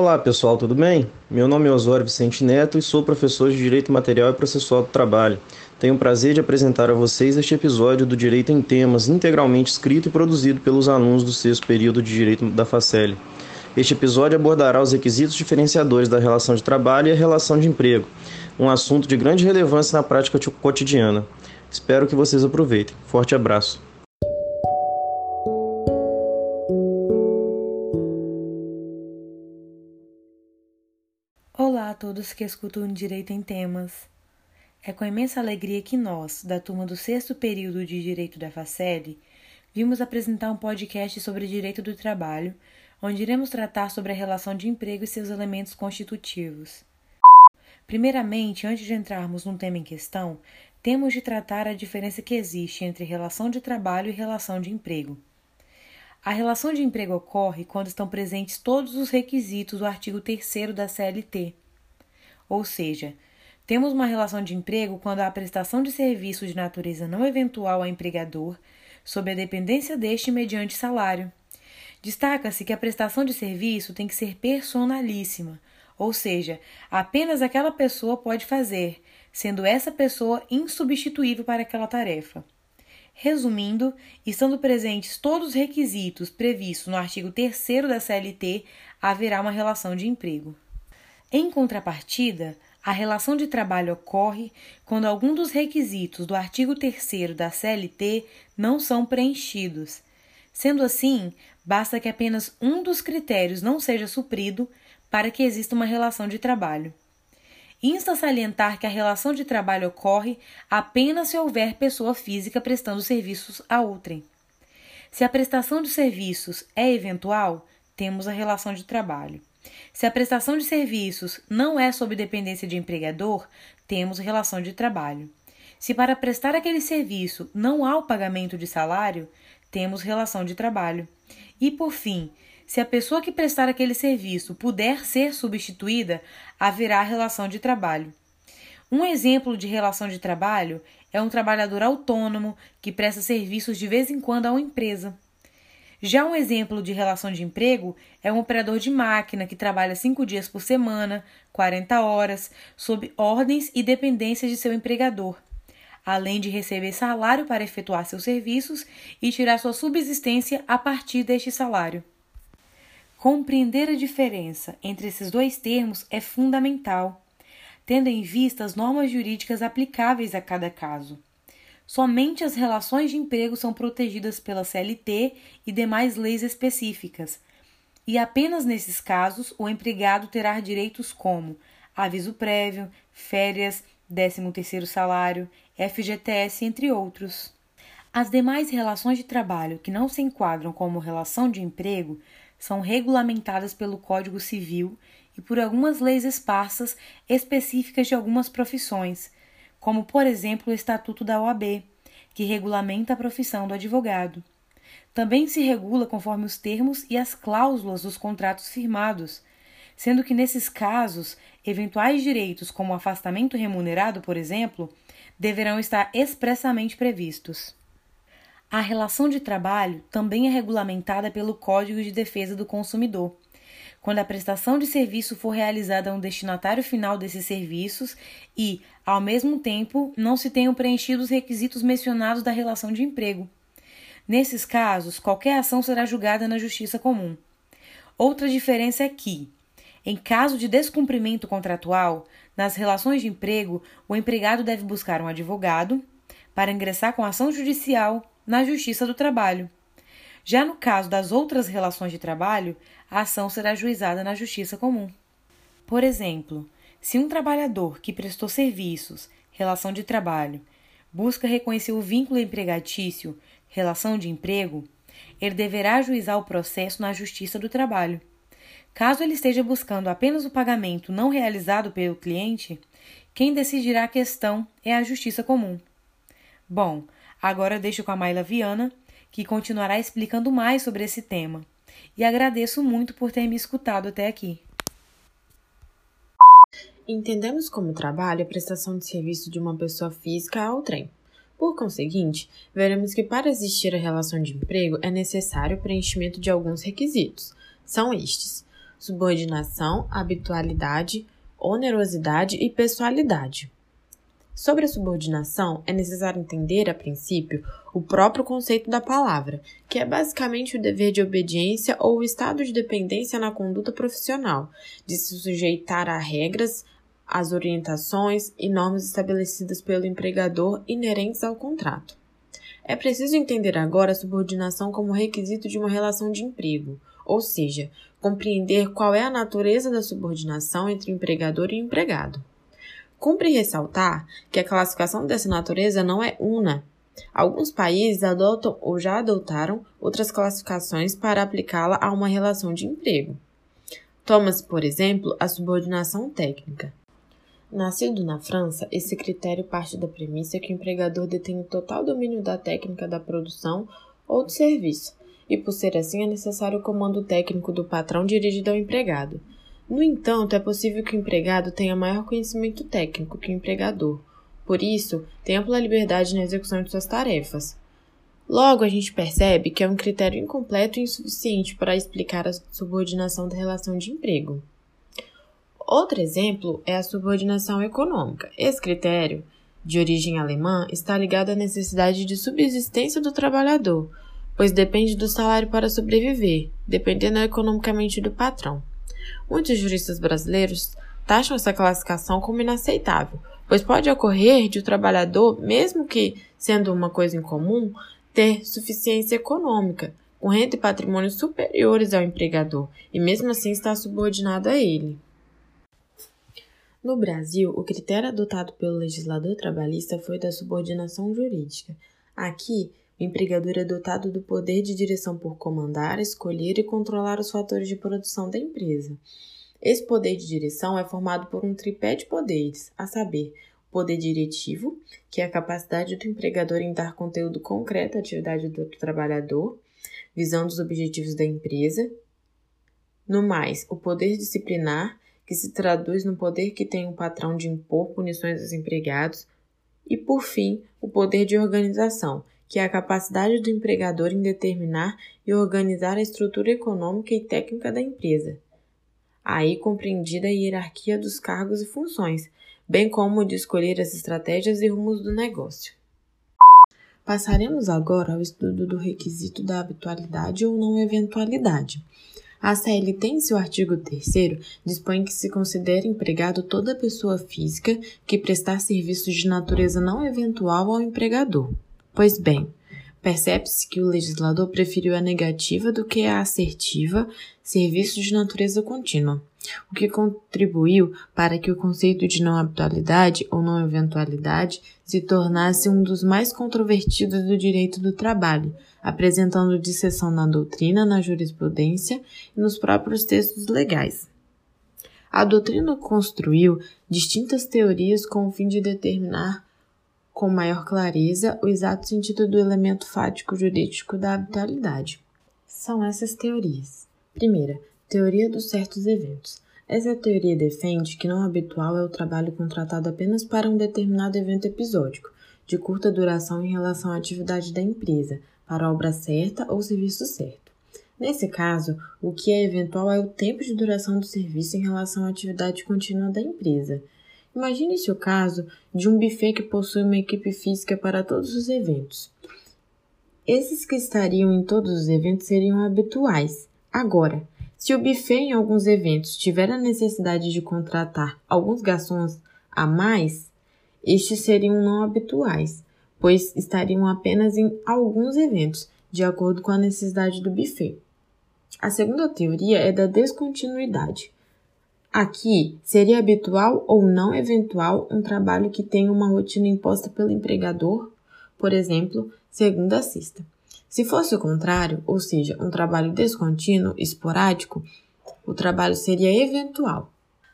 Olá pessoal, tudo bem? Meu nome é Osório Vicente Neto e sou professor de Direito Material e Processual do Trabalho. Tenho o prazer de apresentar a vocês este episódio do Direito em Temas, integralmente escrito e produzido pelos alunos do sexto período de Direito da Facele. Este episódio abordará os requisitos diferenciadores da relação de trabalho e a relação de emprego, um assunto de grande relevância na prática cotidiana. Espero que vocês aproveitem. Forte abraço. Todos que escutam Direito em Temas. É com imensa alegria que nós, da turma do sexto período de Direito da Facele, vimos apresentar um podcast sobre direito do trabalho onde iremos tratar sobre a relação de emprego e seus elementos constitutivos. Primeiramente, antes de entrarmos no tema em questão, temos de tratar a diferença que existe entre relação de trabalho e relação de emprego. A relação de emprego ocorre quando estão presentes todos os requisitos do artigo 3 da CLT. Ou seja, temos uma relação de emprego quando há a prestação de serviço de natureza não eventual ao empregador, sob a dependência deste mediante salário. Destaca-se que a prestação de serviço tem que ser personalíssima, ou seja, apenas aquela pessoa pode fazer, sendo essa pessoa insubstituível para aquela tarefa. Resumindo, estando presentes todos os requisitos previstos no artigo 3 da CLT, haverá uma relação de emprego. Em contrapartida, a relação de trabalho ocorre quando algum dos requisitos do artigo 3 da CLT não são preenchidos. Sendo assim, Basta que apenas um dos critérios não seja suprido para que exista uma relação de trabalho. Insta salientar que a relação de trabalho ocorre apenas se houver pessoa física prestando serviços a outrem. Se a prestação de serviços é eventual, temos a relação de trabalho. Se a prestação de serviços não é sob dependência de empregador, temos relação de trabalho. Se para prestar aquele serviço não há o pagamento de salário, temos relação de trabalho. E por fim, se a pessoa que prestar aquele serviço puder ser substituída, haverá relação de trabalho. Um exemplo de relação de trabalho é um trabalhador autônomo que presta serviços de vez em quando a uma empresa. Já um exemplo de relação de emprego é um operador de máquina que trabalha cinco dias por semana, 40 horas, sob ordens e dependências de seu empregador além de receber salário para efetuar seus serviços e tirar sua subsistência a partir deste salário. Compreender a diferença entre esses dois termos é fundamental, tendo em vista as normas jurídicas aplicáveis a cada caso. Somente as relações de emprego são protegidas pela CLT e demais leis específicas, e apenas nesses casos o empregado terá direitos como aviso prévio, férias, 13º salário, FGTS, entre outros. As demais relações de trabalho que não se enquadram como relação de emprego são regulamentadas pelo Código Civil e por algumas leis esparsas específicas de algumas profissões, como, por exemplo, o Estatuto da OAB, que regulamenta a profissão do advogado. Também se regula conforme os termos e as cláusulas dos contratos firmados, sendo que nesses casos, eventuais direitos como afastamento remunerado, por exemplo, deverão estar expressamente previstos. A relação de trabalho também é regulamentada pelo Código de Defesa do Consumidor. Quando a prestação de serviço for realizada a um destinatário final desses serviços e, ao mesmo tempo, não se tenham preenchido os requisitos mencionados da relação de emprego. Nesses casos, qualquer ação será julgada na Justiça Comum. Outra diferença é que, em caso de descumprimento contratual, nas relações de emprego, o empregado deve buscar um advogado para ingressar com ação judicial na Justiça do Trabalho. Já no caso das outras relações de trabalho, a ação será ajuizada na Justiça Comum. Por exemplo, se um trabalhador que prestou serviços, relação de trabalho, busca reconhecer o vínculo empregatício, relação de emprego, ele deverá ajuizar o processo na Justiça do Trabalho. Caso ele esteja buscando apenas o pagamento não realizado pelo cliente, quem decidirá a questão é a Justiça Comum. Bom, agora deixo com a Maila Viana, que continuará explicando mais sobre esse tema. E agradeço muito por ter me escutado até aqui. Entendemos como trabalho a prestação de serviço de uma pessoa física ao trem. Por conseguinte, veremos que para existir a relação de emprego é necessário o preenchimento de alguns requisitos. São estes: subordinação, habitualidade, onerosidade e pessoalidade. Sobre a subordinação, é necessário entender, a princípio, o próprio conceito da palavra, que é basicamente o dever de obediência ou o estado de dependência na conduta profissional, de se sujeitar a regras, às orientações e normas estabelecidas pelo empregador inerentes ao contrato. É preciso entender agora a subordinação como requisito de uma relação de emprego, ou seja, compreender qual é a natureza da subordinação entre o empregador e o empregado. Cumpre ressaltar que a classificação dessa natureza não é una. Alguns países adotam ou já adotaram outras classificações para aplicá-la a uma relação de emprego. Toma-se, por exemplo, a subordinação técnica. Nascido na França, esse critério parte da premissa que o empregador detém o total domínio da técnica da produção ou do serviço, e por ser assim é necessário o comando técnico do patrão dirigido ao empregado. No entanto, é possível que o empregado tenha maior conhecimento técnico que o empregador, por isso, tem ampla liberdade na execução de suas tarefas. Logo, a gente percebe que é um critério incompleto e insuficiente para explicar a subordinação da relação de emprego. Outro exemplo é a subordinação econômica. Esse critério, de origem alemã, está ligado à necessidade de subsistência do trabalhador, pois depende do salário para sobreviver, dependendo economicamente do patrão. Muitos juristas brasileiros taxam essa classificação como inaceitável, pois pode ocorrer de o trabalhador, mesmo que sendo uma coisa incomum, ter suficiência econômica, com renda e patrimônio superiores ao empregador, e mesmo assim estar subordinado a ele. No Brasil, o critério adotado pelo legislador trabalhista foi da subordinação jurídica. Aqui, o empregador é dotado do poder de direção por comandar, escolher e controlar os fatores de produção da empresa. Esse poder de direção é formado por um tripé de poderes, a saber, o poder diretivo, que é a capacidade do empregador em dar conteúdo concreto à atividade do trabalhador, visando os objetivos da empresa. No mais, o poder disciplinar, que se traduz no poder que tem o patrão de impor punições aos empregados. E, por fim, o poder de organização, que é a capacidade do empregador em determinar e organizar a estrutura econômica e técnica da empresa. Aí compreendida a hierarquia dos cargos e funções, bem como de escolher as estratégias e rumos do negócio. Passaremos agora ao estudo do requisito da habitualidade ou não eventualidade. A CLT, em seu artigo 3, dispõe que se considere empregado toda pessoa física que prestar serviços de natureza não eventual ao empregador. Pois bem, percebe-se que o legislador preferiu a negativa do que a assertiva serviços de natureza contínua, o que contribuiu para que o conceito de não habitualidade ou não eventualidade se tornasse um dos mais controvertidos do direito do trabalho, apresentando disseção na doutrina, na jurisprudência e nos próprios textos legais. A doutrina construiu distintas teorias com o fim de determinar com maior clareza o exato sentido do elemento fático jurídico da habitualidade. São essas teorias. Primeira, teoria dos certos eventos. Essa teoria defende que não habitual é o trabalho contratado apenas para um determinado evento episódico, de curta duração em relação à atividade da empresa, para a obra certa ou serviço certo. Nesse caso, o que é eventual é o tempo de duração do serviço em relação à atividade contínua da empresa, Imagine-se o caso de um buffet que possui uma equipe física para todos os eventos. Esses que estariam em todos os eventos seriam habituais. Agora, se o buffet em alguns eventos tiver a necessidade de contratar alguns garçons a mais, estes seriam não habituais, pois estariam apenas em alguns eventos, de acordo com a necessidade do buffet. A segunda teoria é da descontinuidade. Aqui, seria habitual ou não eventual um trabalho que tenha uma rotina imposta pelo empregador, por exemplo, segunda a sexta. Se fosse o contrário, ou seja, um trabalho descontínuo, esporádico, o trabalho seria eventual.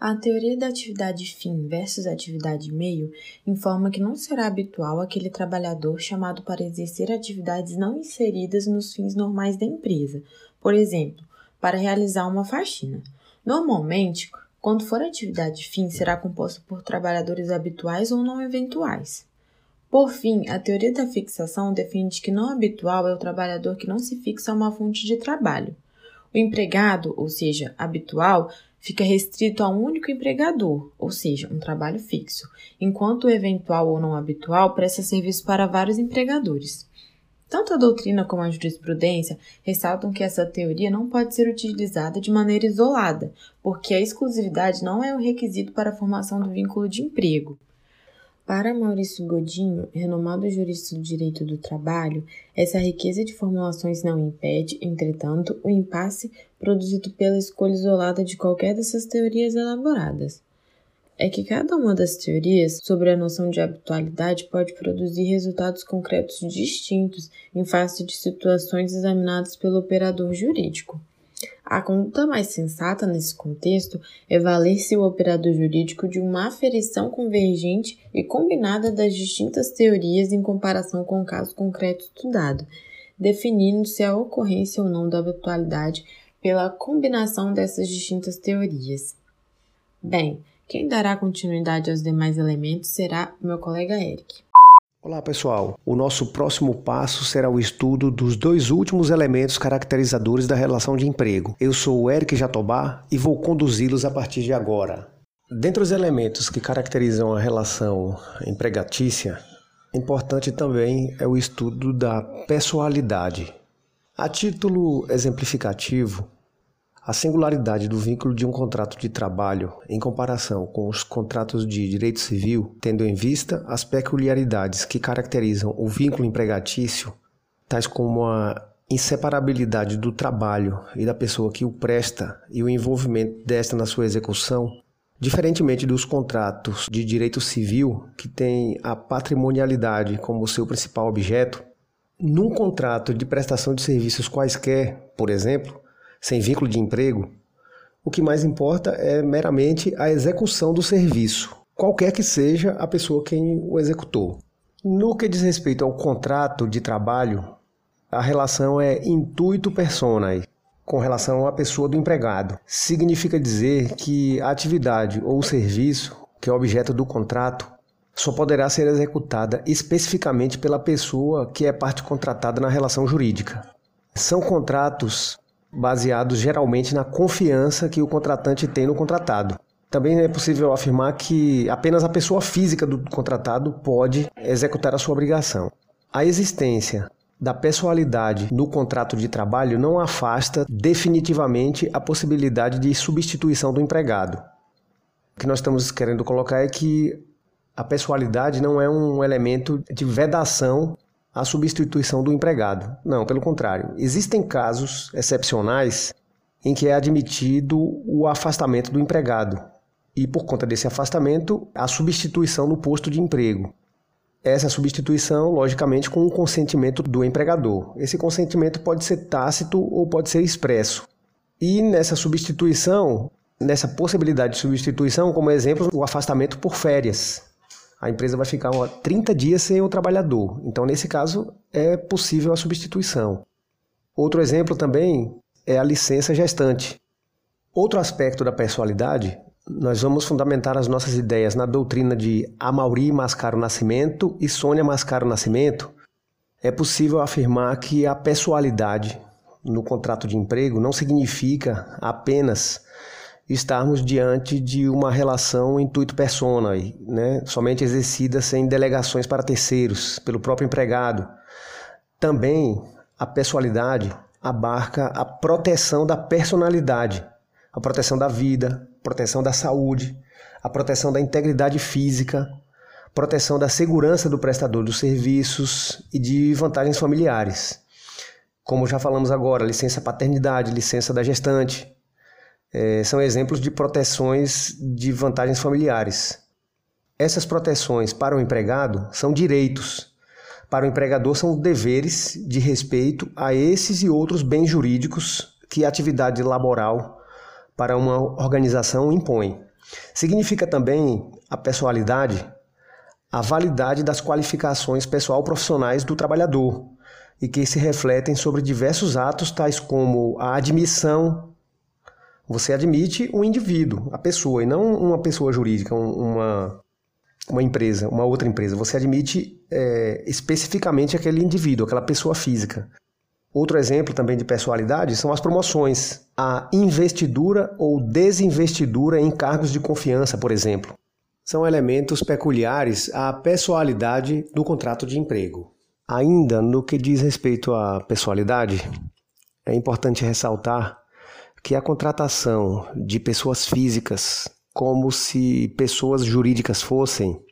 A teoria da atividade fim versus atividade meio informa que não será habitual aquele trabalhador chamado para exercer atividades não inseridas nos fins normais da empresa, por exemplo, para realizar uma faxina. Normalmente, quando for atividade fim, será composta por trabalhadores habituais ou não eventuais. Por fim, a teoria da fixação defende que não habitual é o trabalhador que não se fixa a uma fonte de trabalho. O empregado, ou seja, habitual, fica restrito a um único empregador, ou seja, um trabalho fixo, enquanto o eventual ou não habitual presta serviço para vários empregadores. Tanto a doutrina como a jurisprudência ressaltam que essa teoria não pode ser utilizada de maneira isolada, porque a exclusividade não é o requisito para a formação do vínculo de emprego. Para Maurício Godinho, renomado jurista do direito do trabalho, essa riqueza de formulações não impede, entretanto, o impasse produzido pela escolha isolada de qualquer dessas teorias elaboradas. É que cada uma das teorias sobre a noção de habitualidade pode produzir resultados concretos distintos em face de situações examinadas pelo operador jurídico. A conduta mais sensata nesse contexto é valer-se o operador jurídico de uma aferição convergente e combinada das distintas teorias em comparação com o caso concreto estudado, definindo se a ocorrência ou não da habitualidade pela combinação dessas distintas teorias. Bem, quem dará continuidade aos demais elementos será meu colega Eric. Olá pessoal, o nosso próximo passo será o estudo dos dois últimos elementos caracterizadores da relação de emprego. Eu sou o Eric Jatobá e vou conduzi-los a partir de agora. Dentre os elementos que caracterizam a relação empregatícia, importante também é o estudo da pessoalidade. A título exemplificativo, a singularidade do vínculo de um contrato de trabalho em comparação com os contratos de direito civil, tendo em vista as peculiaridades que caracterizam o vínculo empregatício, tais como a inseparabilidade do trabalho e da pessoa que o presta e o envolvimento desta na sua execução, diferentemente dos contratos de direito civil, que têm a patrimonialidade como seu principal objeto, num contrato de prestação de serviços quaisquer, por exemplo, sem vínculo de emprego, o que mais importa é meramente a execução do serviço, qualquer que seja a pessoa quem o executou. No que diz respeito ao contrato de trabalho, a relação é intuito personae, com relação à pessoa do empregado. Significa dizer que a atividade ou o serviço, que é objeto do contrato, só poderá ser executada especificamente pela pessoa que é parte contratada na relação jurídica. São contratos baseados geralmente na confiança que o contratante tem no contratado. Também é possível afirmar que apenas a pessoa física do contratado pode executar a sua obrigação. A existência da pessoalidade no contrato de trabalho não afasta definitivamente a possibilidade de substituição do empregado. O que nós estamos querendo colocar é que a pessoalidade não é um elemento de vedação a substituição do empregado. Não, pelo contrário. Existem casos excepcionais em que é admitido o afastamento do empregado e, por conta desse afastamento, a substituição no posto de emprego. Essa substituição, logicamente, com o consentimento do empregador. Esse consentimento pode ser tácito ou pode ser expresso. E nessa substituição, nessa possibilidade de substituição, como exemplo, o afastamento por férias a empresa vai ficar 30 dias sem o trabalhador. Então, nesse caso, é possível a substituição. Outro exemplo também é a licença gestante. Outro aspecto da personalidade, nós vamos fundamentar as nossas ideias na doutrina de Amauri Mascaro Nascimento e Sônia Mascaro Nascimento. É possível afirmar que a pessoalidade no contrato de emprego não significa apenas estarmos diante de uma relação intuito persona, né? somente exercida sem delegações para terceiros, pelo próprio empregado. Também a pessoalidade abarca a proteção da personalidade, a proteção da vida, proteção da saúde, a proteção da integridade física, proteção da segurança do prestador dos serviços e de vantagens familiares. Como já falamos agora, licença paternidade, licença da gestante, é, são exemplos de proteções de vantagens familiares. Essas proteções para o empregado são direitos, para o empregador são deveres de respeito a esses e outros bens jurídicos que a atividade laboral para uma organização impõe. Significa também a pessoalidade, a validade das qualificações pessoal profissionais do trabalhador e que se refletem sobre diversos atos tais como a admissão você admite um indivíduo, a pessoa, e não uma pessoa jurídica, uma, uma empresa, uma outra empresa. Você admite é, especificamente aquele indivíduo, aquela pessoa física. Outro exemplo também de pessoalidade são as promoções, a investidura ou desinvestidura em cargos de confiança, por exemplo. São elementos peculiares à pessoalidade do contrato de emprego. Ainda no que diz respeito à pessoalidade, é importante ressaltar que a contratação de pessoas físicas como se pessoas jurídicas fossem,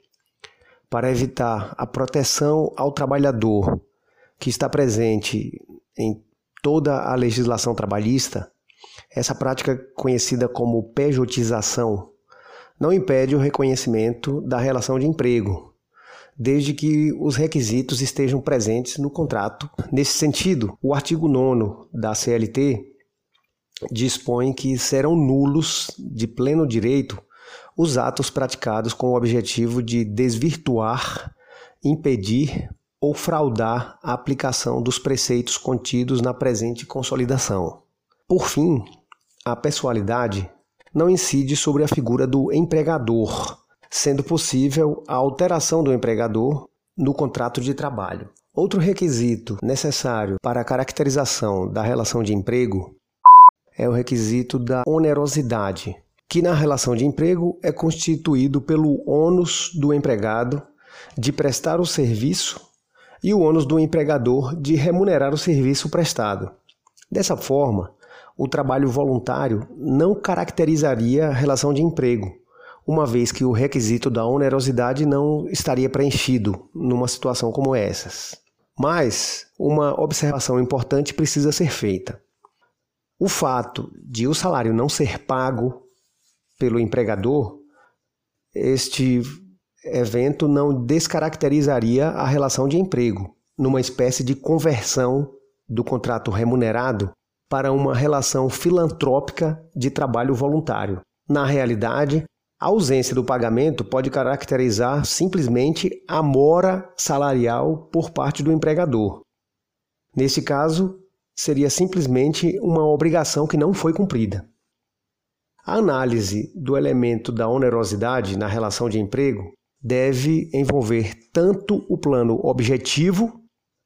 para evitar a proteção ao trabalhador que está presente em toda a legislação trabalhista, essa prática conhecida como pejotização não impede o reconhecimento da relação de emprego, desde que os requisitos estejam presentes no contrato. Nesse sentido, o artigo 9 da CLT dispõe que serão nulos de pleno direito os atos praticados com o objetivo de desvirtuar, impedir ou fraudar a aplicação dos preceitos contidos na presente consolidação. Por fim, a pessoalidade não incide sobre a figura do empregador, sendo possível a alteração do empregador no contrato de trabalho. Outro requisito necessário para a caracterização da relação de emprego é o requisito da onerosidade, que na relação de emprego é constituído pelo ônus do empregado de prestar o serviço e o ônus do empregador de remunerar o serviço prestado. Dessa forma, o trabalho voluntário não caracterizaria a relação de emprego, uma vez que o requisito da onerosidade não estaria preenchido numa situação como essas. Mas uma observação importante precisa ser feita. O fato de o salário não ser pago pelo empregador, este evento não descaracterizaria a relação de emprego, numa espécie de conversão do contrato remunerado para uma relação filantrópica de trabalho voluntário. Na realidade, a ausência do pagamento pode caracterizar simplesmente a mora salarial por parte do empregador. Nesse caso, seria simplesmente uma obrigação que não foi cumprida. A análise do elemento da onerosidade na relação de emprego deve envolver tanto o plano objetivo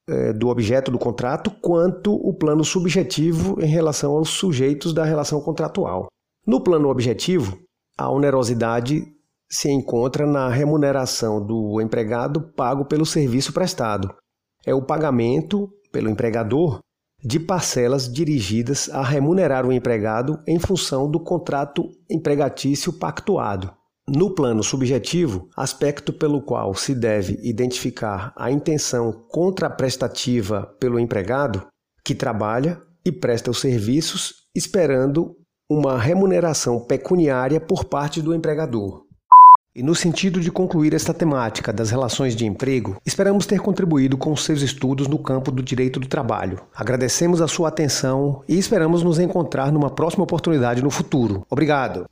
é, do objeto do contrato, quanto o plano subjetivo em relação aos sujeitos da relação contratual. No plano objetivo, a onerosidade se encontra na remuneração do empregado pago pelo serviço prestado. É o pagamento pelo empregador de parcelas dirigidas a remunerar o empregado em função do contrato empregatício pactuado. No plano subjetivo, aspecto pelo qual se deve identificar a intenção contraprestativa pelo empregado, que trabalha e presta os serviços esperando uma remuneração pecuniária por parte do empregador. E no sentido de concluir esta temática das relações de emprego, esperamos ter contribuído com seus estudos no campo do direito do trabalho. Agradecemos a sua atenção e esperamos nos encontrar numa próxima oportunidade no futuro. Obrigado!